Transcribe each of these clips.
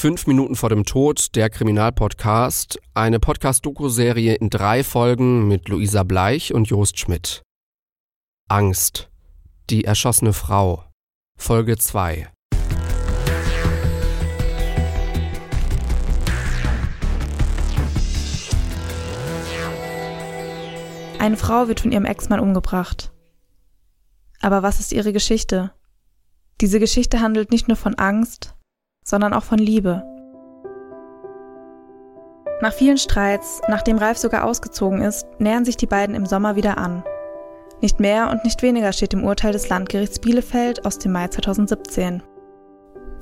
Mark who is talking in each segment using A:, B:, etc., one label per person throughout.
A: Fünf Minuten vor dem Tod, der Kriminalpodcast, eine Podcast-Doku-Serie in drei Folgen mit Luisa Bleich und Jost Schmidt. Angst. Die erschossene Frau. Folge 2.
B: Eine Frau wird von ihrem Ex-Mann umgebracht. Aber was ist ihre Geschichte? Diese Geschichte handelt nicht nur von Angst, sondern auch von Liebe. Nach vielen Streits, nachdem Ralf sogar ausgezogen ist, nähern sich die beiden im Sommer wieder an. Nicht mehr und nicht weniger steht im Urteil des Landgerichts Bielefeld aus dem Mai 2017.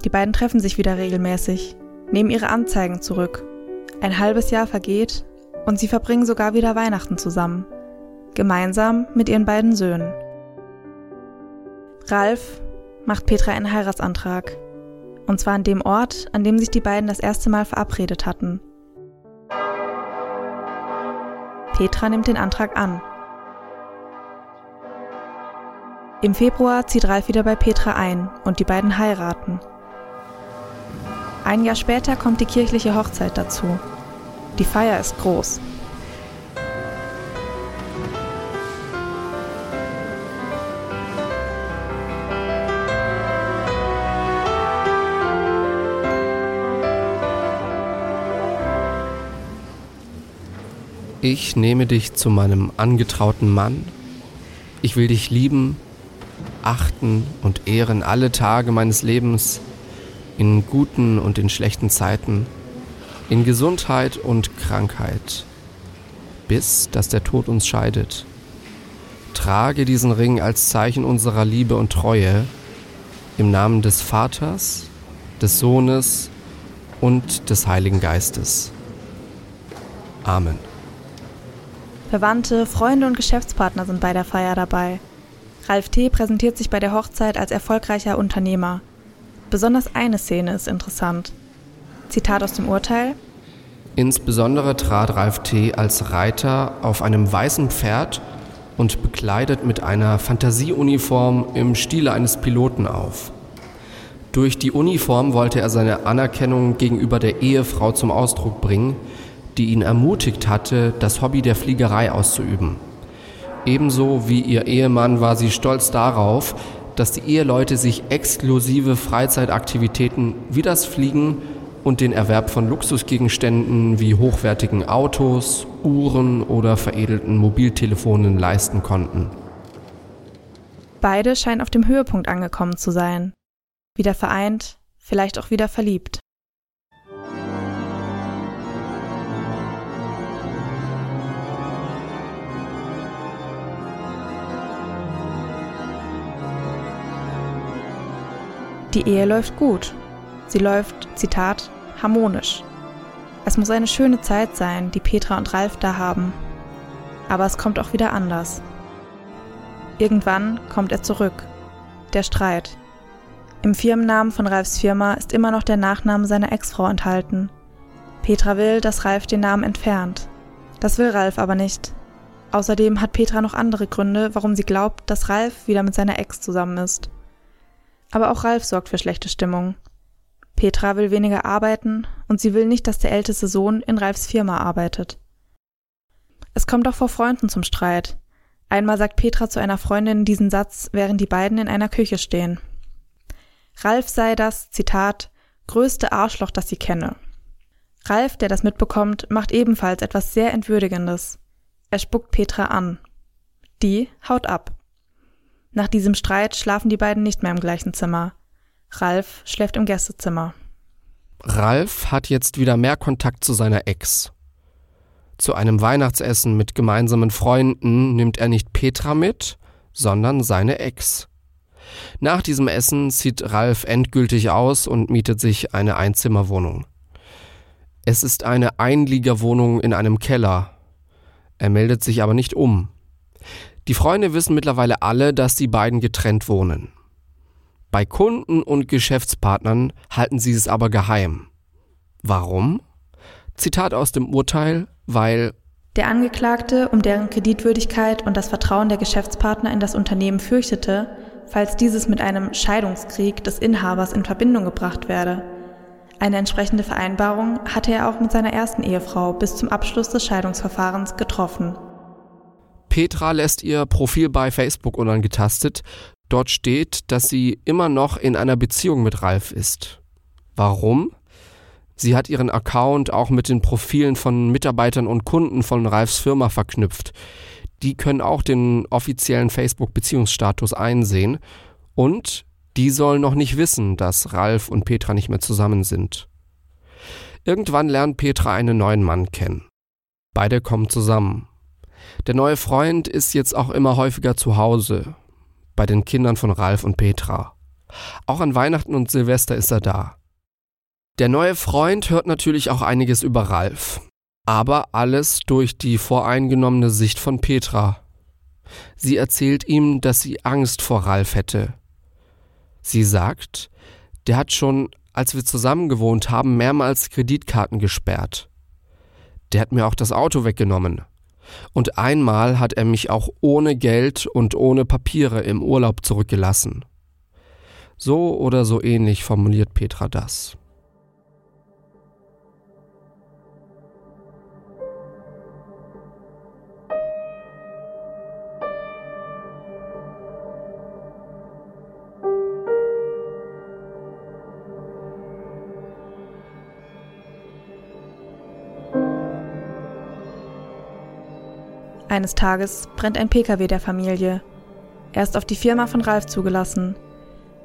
B: Die beiden treffen sich wieder regelmäßig, nehmen ihre Anzeigen zurück. Ein halbes Jahr vergeht und sie verbringen sogar wieder Weihnachten zusammen, gemeinsam mit ihren beiden Söhnen. Ralf macht Petra einen Heiratsantrag und zwar an dem Ort, an dem sich die beiden das erste Mal verabredet hatten. Petra nimmt den Antrag an. Im Februar zieht Ralf wieder bei Petra ein und die beiden heiraten. Ein Jahr später kommt die kirchliche Hochzeit dazu. Die Feier ist groß.
A: Ich nehme dich zu meinem angetrauten Mann. Ich will dich lieben, achten und ehren alle Tage meines Lebens, in guten und in schlechten Zeiten, in Gesundheit und Krankheit, bis dass der Tod uns scheidet. Trage diesen Ring als Zeichen unserer Liebe und Treue im Namen des Vaters, des Sohnes und des Heiligen Geistes. Amen.
B: Verwandte, Freunde und Geschäftspartner sind bei der Feier dabei. Ralf T. präsentiert sich bei der Hochzeit als erfolgreicher Unternehmer. Besonders eine Szene ist interessant. Zitat aus dem Urteil.
A: Insbesondere trat Ralf T. als Reiter auf einem weißen Pferd und bekleidet mit einer Fantasieuniform im Stile eines Piloten auf. Durch die Uniform wollte er seine Anerkennung gegenüber der Ehefrau zum Ausdruck bringen, die ihn ermutigt hatte, das Hobby der Fliegerei auszuüben. Ebenso wie ihr Ehemann war sie stolz darauf, dass die Eheleute sich exklusive Freizeitaktivitäten wie das Fliegen und den Erwerb von Luxusgegenständen wie hochwertigen Autos, Uhren oder veredelten Mobiltelefonen leisten konnten.
B: Beide scheinen auf dem Höhepunkt angekommen zu sein. Wieder vereint, vielleicht auch wieder verliebt. Die Ehe läuft gut. Sie läuft, Zitat, harmonisch. Es muss eine schöne Zeit sein, die Petra und Ralf da haben. Aber es kommt auch wieder anders. Irgendwann kommt er zurück. Der Streit. Im Firmennamen von Ralfs Firma ist immer noch der Nachname seiner Ex-Frau enthalten. Petra will, dass Ralf den Namen entfernt. Das will Ralf aber nicht. Außerdem hat Petra noch andere Gründe, warum sie glaubt, dass Ralf wieder mit seiner Ex zusammen ist. Aber auch Ralf sorgt für schlechte Stimmung. Petra will weniger arbeiten und sie will nicht, dass der älteste Sohn in Ralfs Firma arbeitet. Es kommt auch vor Freunden zum Streit. Einmal sagt Petra zu einer Freundin diesen Satz, während die beiden in einer Küche stehen. Ralf sei das, Zitat, größte Arschloch, das sie kenne. Ralf, der das mitbekommt, macht ebenfalls etwas sehr Entwürdigendes. Er spuckt Petra an. Die haut ab. Nach diesem Streit schlafen die beiden nicht mehr im gleichen Zimmer. Ralf schläft im Gästezimmer.
A: Ralf hat jetzt wieder mehr Kontakt zu seiner Ex. Zu einem Weihnachtsessen mit gemeinsamen Freunden nimmt er nicht Petra mit, sondern seine Ex. Nach diesem Essen zieht Ralf endgültig aus und mietet sich eine Einzimmerwohnung. Es ist eine Einliegerwohnung in einem Keller. Er meldet sich aber nicht um. Die Freunde wissen mittlerweile alle, dass die beiden getrennt wohnen. Bei Kunden und Geschäftspartnern halten sie es aber geheim. Warum? Zitat aus dem Urteil, weil
B: der Angeklagte um deren Kreditwürdigkeit und das Vertrauen der Geschäftspartner in das Unternehmen fürchtete, falls dieses mit einem Scheidungskrieg des Inhabers in Verbindung gebracht werde. Eine entsprechende Vereinbarung hatte er auch mit seiner ersten Ehefrau bis zum Abschluss des Scheidungsverfahrens getroffen.
A: Petra lässt ihr Profil bei Facebook unangetastet. Dort steht, dass sie immer noch in einer Beziehung mit Ralf ist. Warum? Sie hat ihren Account auch mit den Profilen von Mitarbeitern und Kunden von Ralfs Firma verknüpft. Die können auch den offiziellen Facebook-Beziehungsstatus einsehen und die sollen noch nicht wissen, dass Ralf und Petra nicht mehr zusammen sind. Irgendwann lernt Petra einen neuen Mann kennen. Beide kommen zusammen. Der neue Freund ist jetzt auch immer häufiger zu Hause, bei den Kindern von Ralf und Petra. Auch an Weihnachten und Silvester ist er da. Der neue Freund hört natürlich auch einiges über Ralf, aber alles durch die voreingenommene Sicht von Petra. Sie erzählt ihm, dass sie Angst vor Ralf hätte, Sie sagt, der hat schon, als wir zusammen gewohnt haben, mehrmals Kreditkarten gesperrt. Der hat mir auch das Auto weggenommen. Und einmal hat er mich auch ohne Geld und ohne Papiere im Urlaub zurückgelassen. So oder so ähnlich formuliert Petra das.
B: Eines Tages brennt ein Pkw der Familie. Er ist auf die Firma von Ralf zugelassen.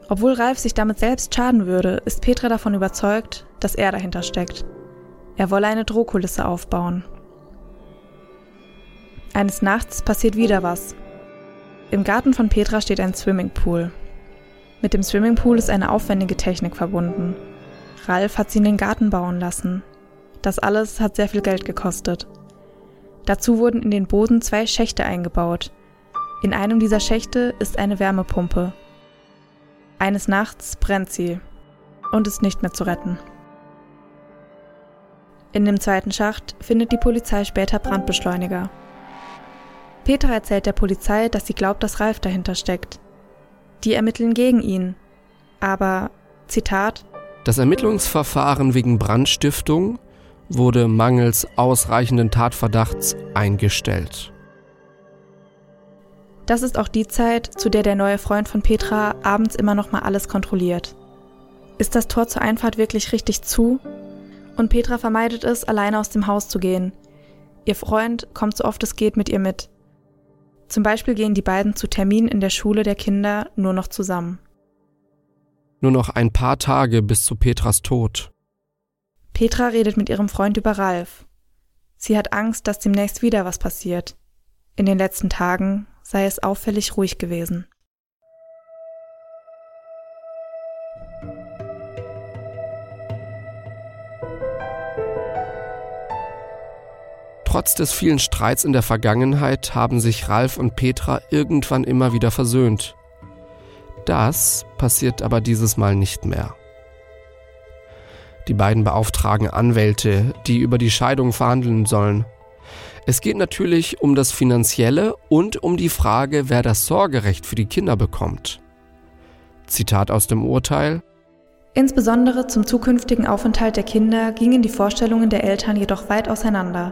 B: Obwohl Ralf sich damit selbst schaden würde, ist Petra davon überzeugt, dass er dahinter steckt. Er wolle eine Drohkulisse aufbauen. Eines Nachts passiert wieder was. Im Garten von Petra steht ein Swimmingpool. Mit dem Swimmingpool ist eine aufwendige Technik verbunden. Ralf hat sie in den Garten bauen lassen. Das alles hat sehr viel Geld gekostet. Dazu wurden in den Boden zwei Schächte eingebaut. In einem dieser Schächte ist eine Wärmepumpe. Eines Nachts brennt sie und ist nicht mehr zu retten. In dem zweiten Schacht findet die Polizei später Brandbeschleuniger. Petra erzählt der Polizei, dass sie glaubt, dass Ralf dahinter steckt. Die ermitteln gegen ihn. Aber, Zitat,
A: das Ermittlungsverfahren wegen Brandstiftung wurde mangels ausreichenden Tatverdachts eingestellt.
B: Das ist auch die Zeit, zu der der neue Freund von Petra abends immer noch mal alles kontrolliert. Ist das Tor zur Einfahrt wirklich richtig zu? Und Petra vermeidet es, alleine aus dem Haus zu gehen. Ihr Freund kommt so oft es geht mit ihr mit. Zum Beispiel gehen die beiden zu Terminen in der Schule der Kinder nur noch zusammen.
A: Nur noch ein paar Tage bis zu Petras Tod.
B: Petra redet mit ihrem Freund über Ralf. Sie hat Angst, dass demnächst wieder was passiert. In den letzten Tagen sei es auffällig ruhig gewesen.
A: Trotz des vielen Streits in der Vergangenheit haben sich Ralf und Petra irgendwann immer wieder versöhnt. Das passiert aber dieses Mal nicht mehr. Die beiden beauftragen Anwälte, die über die Scheidung verhandeln sollen. Es geht natürlich um das Finanzielle und um die Frage, wer das Sorgerecht für die Kinder bekommt. Zitat aus dem Urteil
B: Insbesondere zum zukünftigen Aufenthalt der Kinder gingen die Vorstellungen der Eltern jedoch weit auseinander.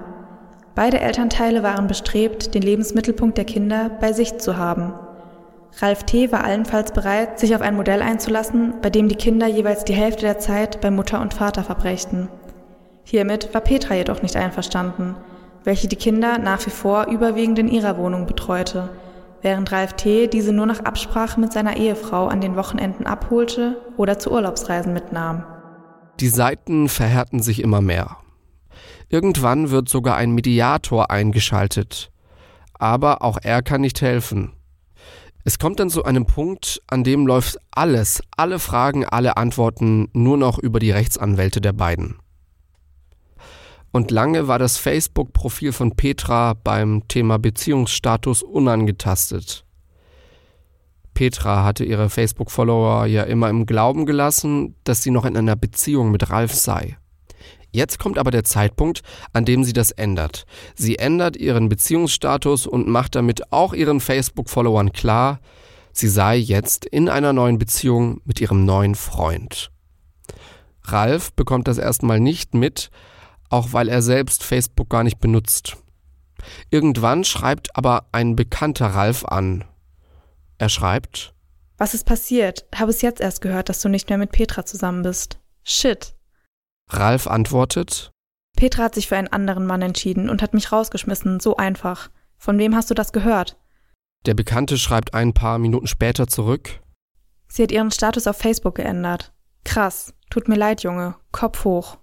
B: Beide Elternteile waren bestrebt, den Lebensmittelpunkt der Kinder bei sich zu haben Ralf T. war allenfalls bereit, sich auf ein Modell einzulassen, bei dem die Kinder jeweils die Hälfte der Zeit bei Mutter und Vater verbrächten. Hiermit war Petra jedoch nicht einverstanden, welche die Kinder nach wie vor überwiegend in ihrer Wohnung betreute, während Ralf T. diese nur nach Absprache mit seiner Ehefrau an den Wochenenden abholte oder zu Urlaubsreisen mitnahm.
A: Die Seiten verhärten sich immer mehr. Irgendwann wird sogar ein Mediator eingeschaltet. Aber auch er kann nicht helfen. Es kommt dann zu einem Punkt, an dem läuft alles, alle Fragen, alle Antworten nur noch über die Rechtsanwälte der beiden. Und lange war das Facebook-Profil von Petra beim Thema Beziehungsstatus unangetastet. Petra hatte ihre Facebook-Follower ja immer im Glauben gelassen, dass sie noch in einer Beziehung mit Ralf sei. Jetzt kommt aber der Zeitpunkt, an dem sie das ändert. Sie ändert ihren Beziehungsstatus und macht damit auch ihren Facebook-Followern klar, sie sei jetzt in einer neuen Beziehung mit ihrem neuen Freund. Ralf bekommt das erstmal nicht mit, auch weil er selbst Facebook gar nicht benutzt. Irgendwann schreibt aber ein bekannter Ralf an. Er schreibt
B: Was ist passiert? Habe es jetzt erst gehört, dass du nicht mehr mit Petra zusammen bist. Shit.
A: Ralf antwortet
B: Petra hat sich für einen anderen Mann entschieden und hat mich rausgeschmissen, so einfach. Von wem hast du das gehört?
A: Der Bekannte schreibt ein paar Minuten später zurück.
B: Sie hat ihren Status auf Facebook geändert. Krass. Tut mir leid, Junge. Kopf hoch.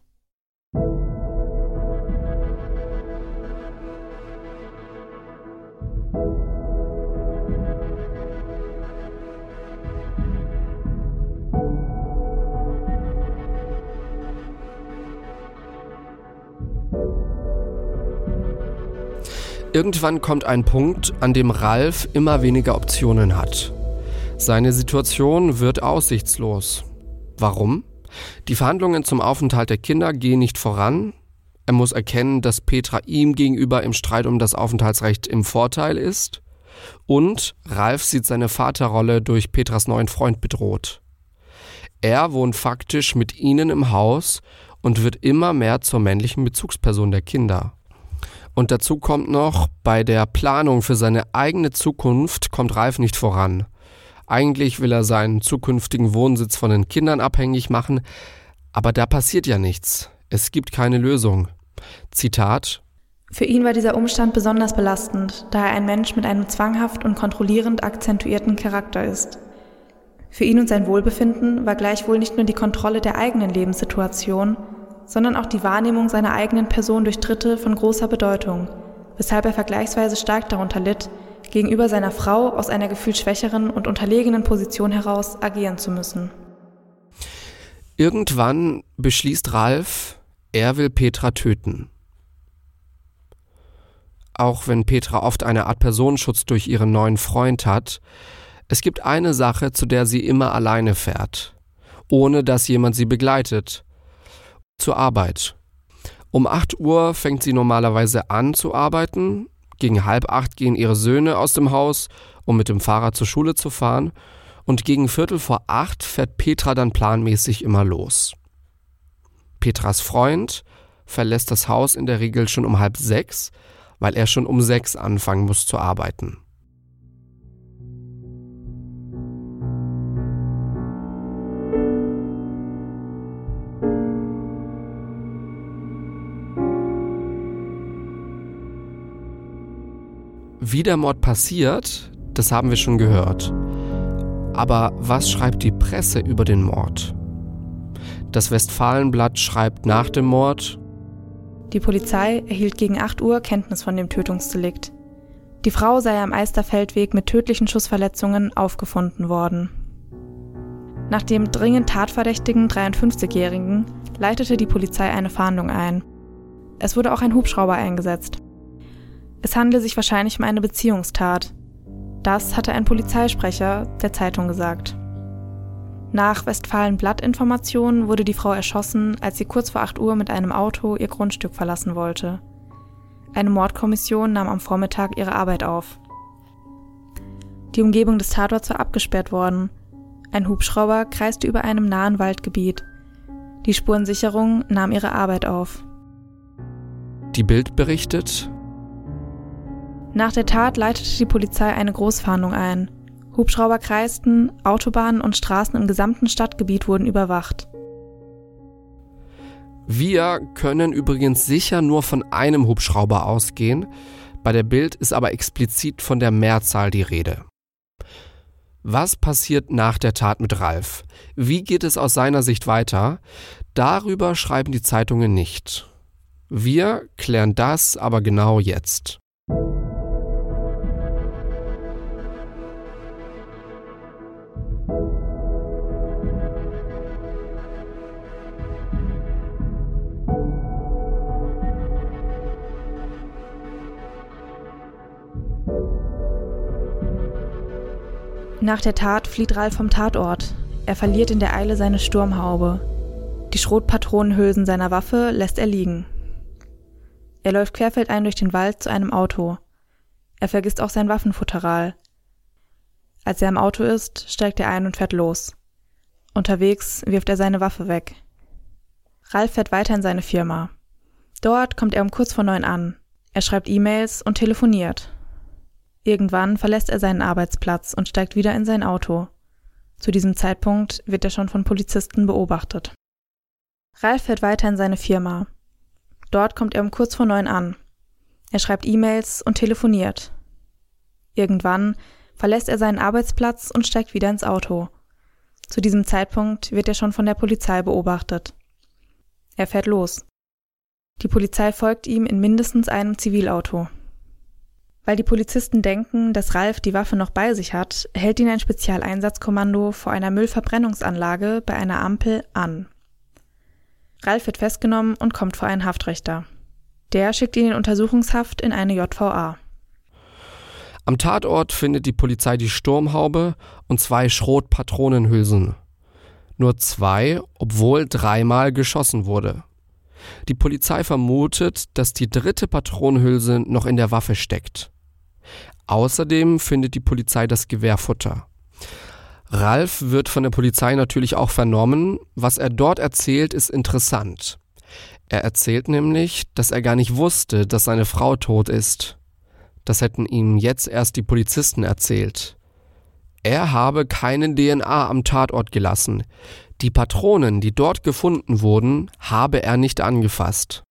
A: Irgendwann kommt ein Punkt, an dem Ralf immer weniger Optionen hat. Seine Situation wird aussichtslos. Warum? Die Verhandlungen zum Aufenthalt der Kinder gehen nicht voran. Er muss erkennen, dass Petra ihm gegenüber im Streit um das Aufenthaltsrecht im Vorteil ist. Und Ralf sieht seine Vaterrolle durch Petras neuen Freund bedroht. Er wohnt faktisch mit ihnen im Haus und wird immer mehr zur männlichen Bezugsperson der Kinder. Und dazu kommt noch, bei der Planung für seine eigene Zukunft kommt Ralf nicht voran. Eigentlich will er seinen zukünftigen Wohnsitz von den Kindern abhängig machen, aber da passiert ja nichts. Es gibt keine Lösung. Zitat
B: Für ihn war dieser Umstand besonders belastend, da er ein Mensch mit einem zwanghaft und kontrollierend akzentuierten Charakter ist. Für ihn und sein Wohlbefinden war gleichwohl nicht nur die Kontrolle der eigenen Lebenssituation, sondern auch die Wahrnehmung seiner eigenen Person durch Dritte von großer Bedeutung, weshalb er vergleichsweise stark darunter litt, gegenüber seiner Frau aus einer gefühlt schwächeren und unterlegenen Position heraus agieren zu müssen.
A: Irgendwann beschließt Ralf, er will Petra töten. Auch wenn Petra oft eine Art Personenschutz durch ihren neuen Freund hat, es gibt eine Sache, zu der sie immer alleine fährt, ohne dass jemand sie begleitet, zur Arbeit. Um 8 Uhr fängt sie normalerweise an zu arbeiten. Gegen halb acht gehen ihre Söhne aus dem Haus, um mit dem Fahrrad zur Schule zu fahren. Und gegen Viertel vor acht fährt Petra dann planmäßig immer los. Petras Freund verlässt das Haus in der Regel schon um halb sechs, weil er schon um sechs anfangen muss zu arbeiten. Wie der Mord passiert, das haben wir schon gehört. Aber was schreibt die Presse über den Mord? Das Westfalenblatt schreibt nach dem Mord,
B: Die Polizei erhielt gegen 8 Uhr Kenntnis von dem Tötungsdelikt. Die Frau sei am Eisterfeldweg mit tödlichen Schussverletzungen aufgefunden worden. Nach dem dringend tatverdächtigen 53-Jährigen leitete die Polizei eine Fahndung ein. Es wurde auch ein Hubschrauber eingesetzt. Es handle sich wahrscheinlich um eine Beziehungstat. Das hatte ein Polizeisprecher der Zeitung gesagt. Nach Westfalen-Blatt-Informationen wurde die Frau erschossen, als sie kurz vor 8 Uhr mit einem Auto ihr Grundstück verlassen wollte. Eine Mordkommission nahm am Vormittag ihre Arbeit auf. Die Umgebung des Tatorts war abgesperrt worden. Ein Hubschrauber kreiste über einem nahen Waldgebiet. Die Spurensicherung nahm ihre Arbeit auf.
A: Die Bild berichtet,
B: nach der Tat leitete die Polizei eine Großfahndung ein. Hubschrauber kreisten, Autobahnen und Straßen im gesamten Stadtgebiet wurden überwacht.
A: Wir können übrigens sicher nur von einem Hubschrauber ausgehen, bei der Bild ist aber explizit von der Mehrzahl die Rede. Was passiert nach der Tat mit Ralf? Wie geht es aus seiner Sicht weiter? Darüber schreiben die Zeitungen nicht. Wir klären das aber genau jetzt.
B: Nach der Tat flieht Ralf vom Tatort. Er verliert in der Eile seine Sturmhaube. Die Schrotpatronenhülsen seiner Waffe lässt er liegen. Er läuft querfeldein durch den Wald zu einem Auto. Er vergisst auch sein Waffenfutteral. Als er im Auto ist, steigt er ein und fährt los. Unterwegs wirft er seine Waffe weg. Ralf fährt weiter in seine Firma. Dort kommt er um kurz vor neun an. Er schreibt E-Mails und telefoniert. Irgendwann verlässt er seinen Arbeitsplatz und steigt wieder in sein Auto. Zu diesem Zeitpunkt wird er schon von Polizisten beobachtet. Ralf fährt weiter in seine Firma. Dort kommt er um kurz vor neun an. Er schreibt E-Mails und telefoniert. Irgendwann verlässt er seinen Arbeitsplatz und steigt wieder ins Auto. Zu diesem Zeitpunkt wird er schon von der Polizei beobachtet. Er fährt los. Die Polizei folgt ihm in mindestens einem Zivilauto. Weil die Polizisten denken, dass Ralf die Waffe noch bei sich hat, hält ihn ein Spezialeinsatzkommando vor einer Müllverbrennungsanlage bei einer Ampel an. Ralf wird festgenommen und kommt vor einen Haftrichter. Der schickt ihn in Untersuchungshaft in eine JVA.
A: Am Tatort findet die Polizei die Sturmhaube und zwei Schrotpatronenhülsen. Nur zwei, obwohl dreimal geschossen wurde. Die Polizei vermutet, dass die dritte Patronenhülse noch in der Waffe steckt. Außerdem findet die Polizei das Gewehrfutter. Ralf wird von der Polizei natürlich auch vernommen. Was er dort erzählt, ist interessant. Er erzählt nämlich, dass er gar nicht wusste, dass seine Frau tot ist. Das hätten ihm jetzt erst die Polizisten erzählt. Er habe keine DNA am Tatort gelassen. Die Patronen, die dort gefunden wurden, habe er nicht angefasst.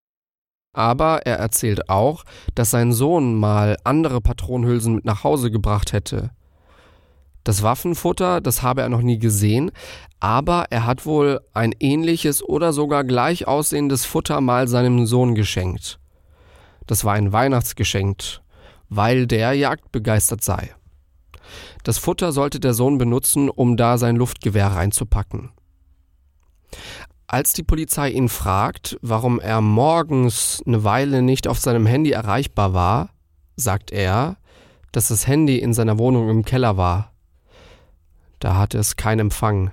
A: Aber er erzählt auch, dass sein Sohn mal andere Patronenhülsen mit nach Hause gebracht hätte. Das Waffenfutter, das habe er noch nie gesehen, aber er hat wohl ein ähnliches oder sogar gleich aussehendes Futter mal seinem Sohn geschenkt. Das war ein Weihnachtsgeschenk weil der jagdbegeistert sei. Das Futter sollte der Sohn benutzen, um da sein Luftgewehr reinzupacken. Als die Polizei ihn fragt, warum er morgens eine Weile nicht auf seinem Handy erreichbar war, sagt er, dass das Handy in seiner Wohnung im Keller war. Da hatte es keinen Empfang.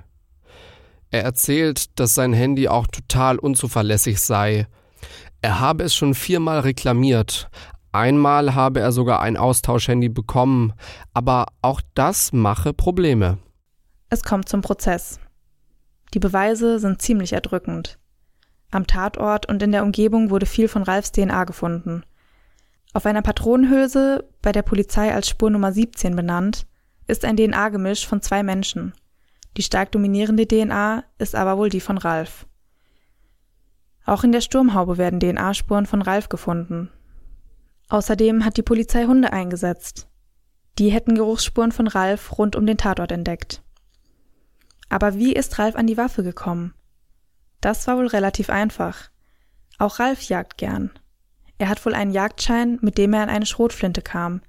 A: Er erzählt, dass sein Handy auch total unzuverlässig sei. Er habe es schon viermal reklamiert, Einmal habe er sogar ein Austauschhandy bekommen, aber auch das mache Probleme.
B: Es kommt zum Prozess. Die Beweise sind ziemlich erdrückend. Am Tatort und in der Umgebung wurde viel von Ralfs DNA gefunden. Auf einer Patronenhülse, bei der Polizei als Spur Nummer 17 benannt, ist ein DNA-Gemisch von zwei Menschen. Die stark dominierende DNA ist aber wohl die von Ralf. Auch in der Sturmhaube werden DNA-Spuren von Ralf gefunden, Außerdem hat die Polizei Hunde eingesetzt. Die hätten Geruchsspuren von Ralf rund um den Tatort entdeckt. Aber wie ist Ralf an die Waffe gekommen? Das war wohl relativ einfach. Auch Ralf jagt gern. Er hat wohl einen Jagdschein, mit dem er an eine Schrotflinte kam.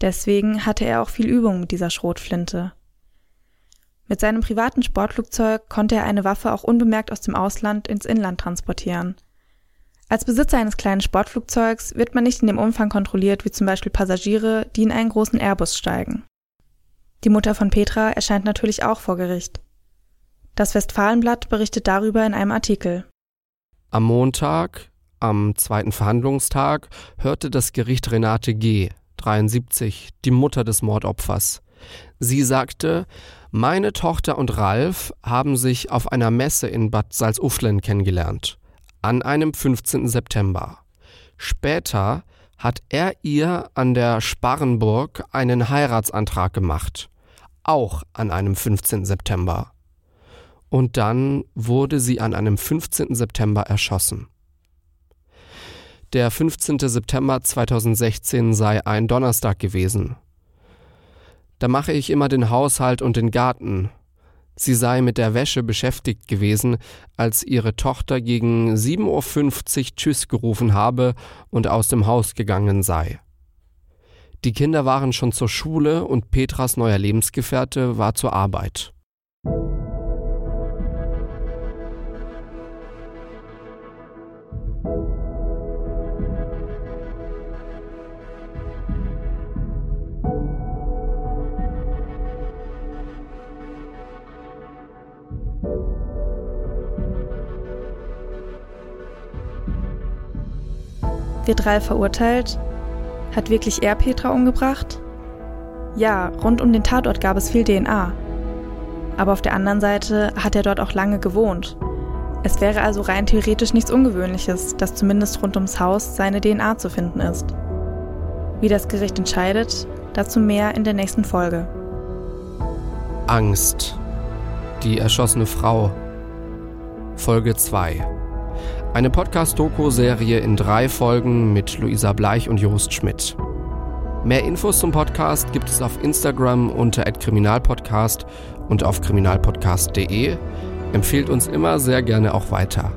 B: Deswegen hatte er auch viel Übung mit dieser Schrotflinte. Mit seinem privaten Sportflugzeug konnte er eine Waffe auch unbemerkt aus dem Ausland ins Inland transportieren. Als Besitzer eines kleinen Sportflugzeugs wird man nicht in dem Umfang kontrolliert wie zum Beispiel Passagiere, die in einen großen Airbus steigen. Die Mutter von Petra erscheint natürlich auch vor Gericht. Das Westfalenblatt berichtet darüber in einem Artikel.
A: Am Montag, am zweiten Verhandlungstag, hörte das Gericht Renate G., 73, die Mutter des Mordopfers. Sie sagte, meine Tochter und Ralf haben sich auf einer Messe in Bad Salzuflen kennengelernt an einem 15. September. Später hat er ihr an der Sparrenburg einen Heiratsantrag gemacht, auch an einem 15. September. Und dann wurde sie an einem 15. September erschossen. Der 15. September 2016 sei ein Donnerstag gewesen. Da mache ich immer den Haushalt und den Garten, Sie sei mit der Wäsche beschäftigt gewesen, als ihre Tochter gegen 7.50 Uhr Tschüss gerufen habe und aus dem Haus gegangen sei. Die Kinder waren schon zur Schule und Petras neuer Lebensgefährte war zur Arbeit.
B: Wird Ralf verurteilt? Hat wirklich er Petra umgebracht? Ja, rund um den Tatort gab es viel DNA. Aber auf der anderen Seite hat er dort auch lange gewohnt. Es wäre also rein theoretisch nichts Ungewöhnliches, dass zumindest rund ums Haus seine DNA zu finden ist. Wie das Gericht entscheidet, dazu mehr in der nächsten Folge.
A: Angst. Die erschossene Frau. Folge 2. Eine Podcast-Doku-Serie in drei Folgen mit Luisa Bleich und Jost Schmidt. Mehr Infos zum Podcast gibt es auf Instagram unter @kriminalpodcast und auf kriminalpodcast.de. Empfehlt uns immer sehr gerne auch weiter.